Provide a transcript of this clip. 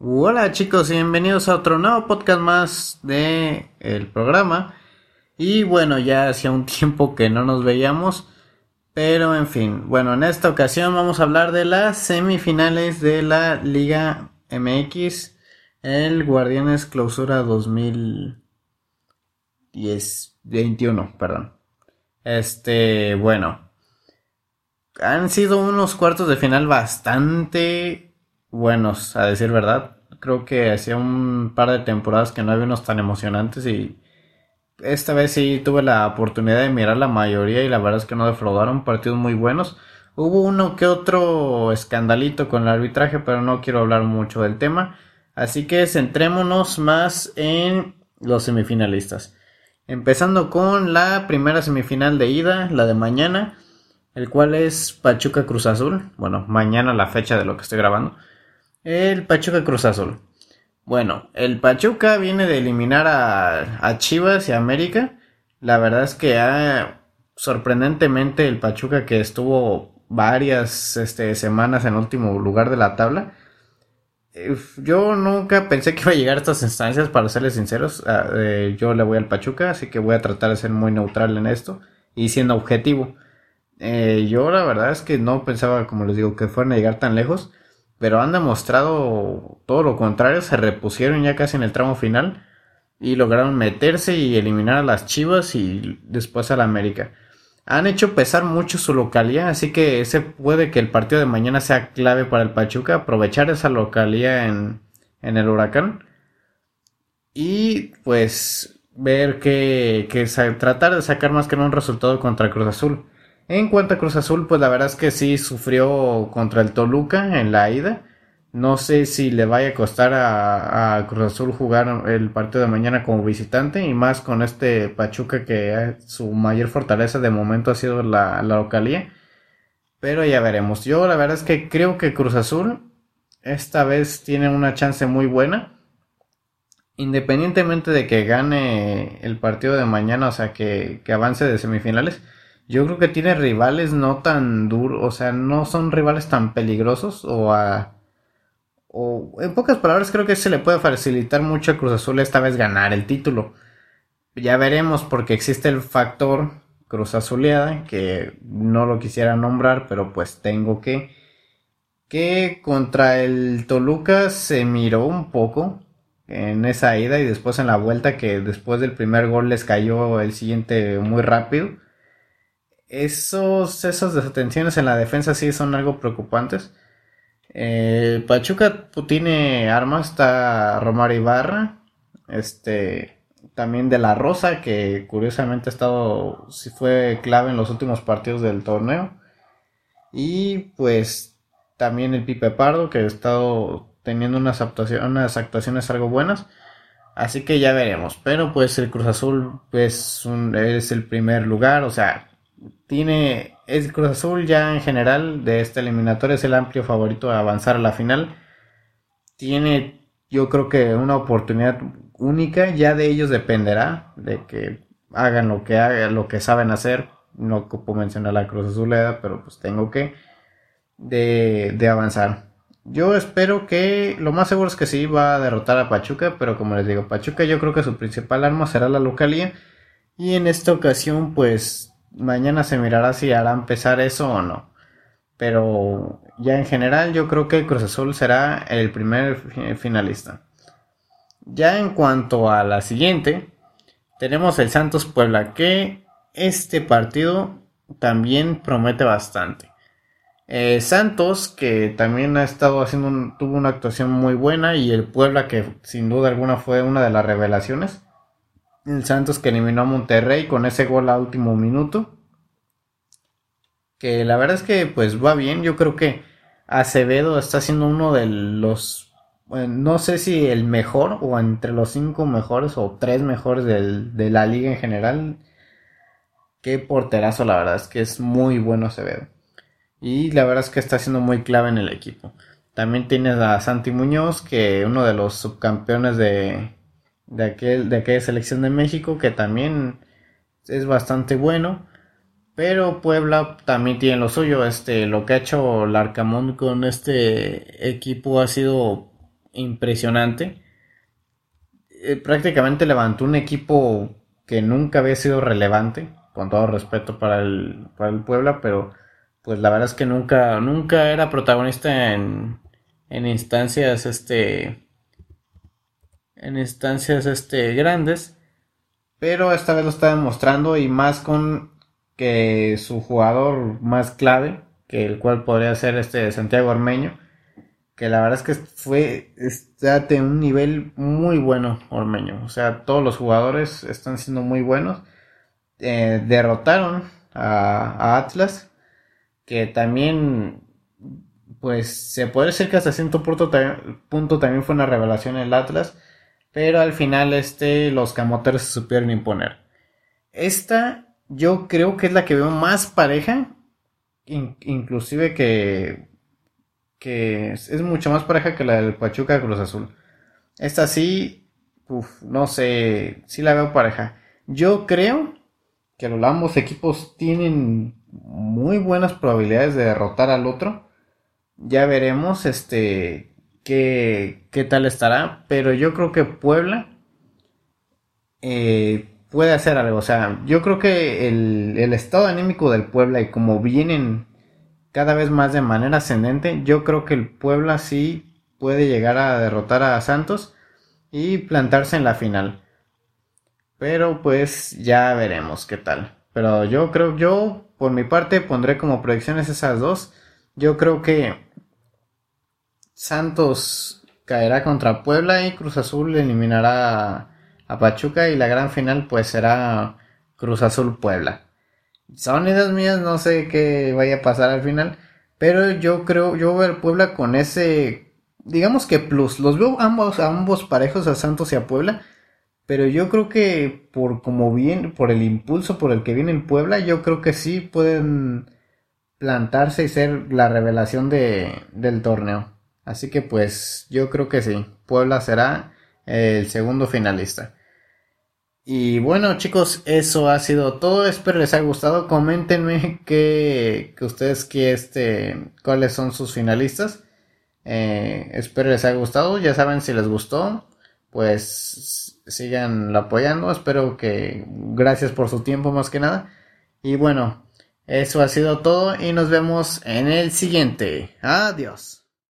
Hola chicos bienvenidos a otro nuevo podcast más de el programa. Y bueno, ya hacía un tiempo que no nos veíamos, pero en fin, bueno, en esta ocasión vamos a hablar de las semifinales de la Liga MX, el Guardianes Clausura 2021, perdón. Este, bueno, han sido unos cuartos de final bastante buenos, a decir verdad. Creo que hacía un par de temporadas que no había unos tan emocionantes y esta vez sí tuve la oportunidad de mirar la mayoría y la verdad es que no defraudaron partidos muy buenos. Hubo uno que otro escandalito con el arbitraje, pero no quiero hablar mucho del tema. Así que centrémonos más en los semifinalistas. Empezando con la primera semifinal de ida, la de mañana, el cual es Pachuca Cruz Azul. Bueno, mañana la fecha de lo que estoy grabando. El Pachuca Cruz Azul. Bueno, el Pachuca viene de eliminar a, Chivas y América. La verdad es que ha, sorprendentemente el Pachuca que estuvo varias este, semanas en último lugar de la tabla. Yo nunca pensé que iba a llegar a estas instancias, para serles sinceros. Ah, eh, yo le voy al Pachuca, así que voy a tratar de ser muy neutral en esto y siendo objetivo. Eh, yo la verdad es que no pensaba, como les digo, que fueran a llegar tan lejos pero han demostrado todo lo contrario, se repusieron ya casi en el tramo final y lograron meterse y eliminar a las Chivas y después a la América. Han hecho pesar mucho su localidad, así que ese puede que el partido de mañana sea clave para el Pachuca, aprovechar esa localidad en, en el huracán y pues ver que, que tratar de sacar más que un resultado contra Cruz Azul. En cuanto a Cruz Azul, pues la verdad es que sí sufrió contra el Toluca en la ida. No sé si le vaya a costar a, Cruz Azul jugar el partido de mañana como visitante y más con este Pachuca que su mayor fortaleza de momento ha sido la, localía. Pero ya veremos. Yo la verdad es que creo que Cruz Azul esta vez tiene una chance muy buena. Independientemente de que gane el partido de mañana, o sea, que avance de semifinales yo creo que tiene rivales no tan duros, o sea, no son rivales tan peligrosos o a... O en pocas palabras creo que se le puede facilitar mucho a Cruz Azul esta vez ganar el título. Ya veremos porque existe el factor Cruz Azuleada, que no lo quisiera nombrar, pero pues tengo que... Que contra el Toluca se miró un poco en esa ida y después en la vuelta que después del primer gol les cayó el siguiente muy rápido esos, esas desatenciones en la defensa sí son algo preocupantes. Eh, Pachuca pues, tiene armas, está Romario Ibarra, este, también de la Rosa, que curiosamente ha estado, sí fue clave en los últimos partidos del torneo. Y pues también el Pipe Pardo, que ha estado teniendo unas actuaciones, algo buenas. Así que ya veremos. Pero pues el Cruz Azul es, un, es el primer lugar. O sea, tiene el Cruz Azul ya en general de esta eliminatoria es el amplio favorito a avanzar a la final. Tiene yo creo que una oportunidad única, ya de ellos dependerá de que hagan lo que hagan, lo que saben hacer. No ocupo mencionar la Cruz Azuleda, pero pues tengo que de, de avanzar. Yo espero que lo más seguro es que sí va a derrotar a Pachuca, pero como les digo, Pachuca yo creo que su principal arma será la localía y en esta ocasión pues mañana se mirará si hará empezar eso o no. Pero ya en general yo creo que Cruz Azul será el primer finalista. Ya en cuanto a la siguiente, tenemos el Santos Puebla, que este partido también promete bastante. Eh, Santos, que también ha estado haciendo, tuvo una actuación muy buena, y el Puebla, que sin duda alguna fue una de las revelaciones. El Santos que eliminó a Monterrey con ese gol a último minuto. Que la verdad es que pues va bien. Yo creo que Acevedo está siendo uno de los... no sé si el mejor o entre los cinco mejores o tres mejores de la liga en general. Qué porterazo, la verdad es que es muy bueno Acevedo. Y la verdad es que está siendo muy clave en el equipo. También tienes a Santi Muñoz, que uno de los subcampeones de, de, aquel, de aquella selección de México que también es bastante bueno. Pero Puebla también tiene lo suyo. Este, lo que ha hecho Larcamón con este equipo ha sido impresionante. Eh, prácticamente levantó un equipo que nunca había sido relevante, con todo respeto para el, para el Puebla, pero pues la verdad es que nunca, nunca era protagonista en, en instancias, este, en instancias, este, grandes, pero esta vez lo está demostrando y más con que su jugador más clave, que el cual podría ser este Santiago Ormeño, que la verdad es que fue está de un nivel muy bueno Ormeño, o sea, todos los jugadores están siendo muy buenos, eh, derrotaron a Atlas, que también, pues se puede decir que hasta cierto punto, punto también fue una revelación el Atlas, pero al final este, los camoteros se supieron imponer. Esta yo creo que es la que veo más pareja, inclusive que, que es mucho más pareja que la del Pachuca Cruz Azul. Esta sí, no sé, sí la veo pareja. Yo creo que ambos equipos tienen muy buenas probabilidades de derrotar al otro. Ya veremos este qué, qué tal estará, pero yo creo que Puebla eh, puede hacer algo. O sea, yo creo que el, el estado anímico del Puebla y como vienen cada vez más de manera ascendente, yo creo que el Puebla sí puede llegar a derrotar a Santos y plantarse en la final. Pero pues ya veremos qué tal. Pero yo creo, yo por mi parte pondré como predicciones esas dos. Yo creo que Santos caerá contra Puebla y Cruz Azul eliminará a, Pachuca y la gran final pues será Cruz Azul Puebla. Son ideas mías, no sé qué vaya a pasar al final, pero yo creo, yo veo a Puebla con ese, digamos que plus. Los veo ambos, ambos parejos a Santos y a Puebla pero yo creo que por como bien, por el impulso por el que viene el Puebla, yo creo que sí pueden plantarse y ser la revelación de, del torneo. Así que pues yo creo que sí, Puebla será el segundo finalista. Y bueno chicos, eso ha sido todo. Espero les haya gustado. Coméntenme que, que ustedes que este, cuáles son sus finalistas. Eh, espero les haya gustado. Ya saben si les gustó, pues sigan apoyando. Espero que gracias por su tiempo más que nada. Y bueno, eso ha sido todo y nos vemos en el siguiente. Adiós.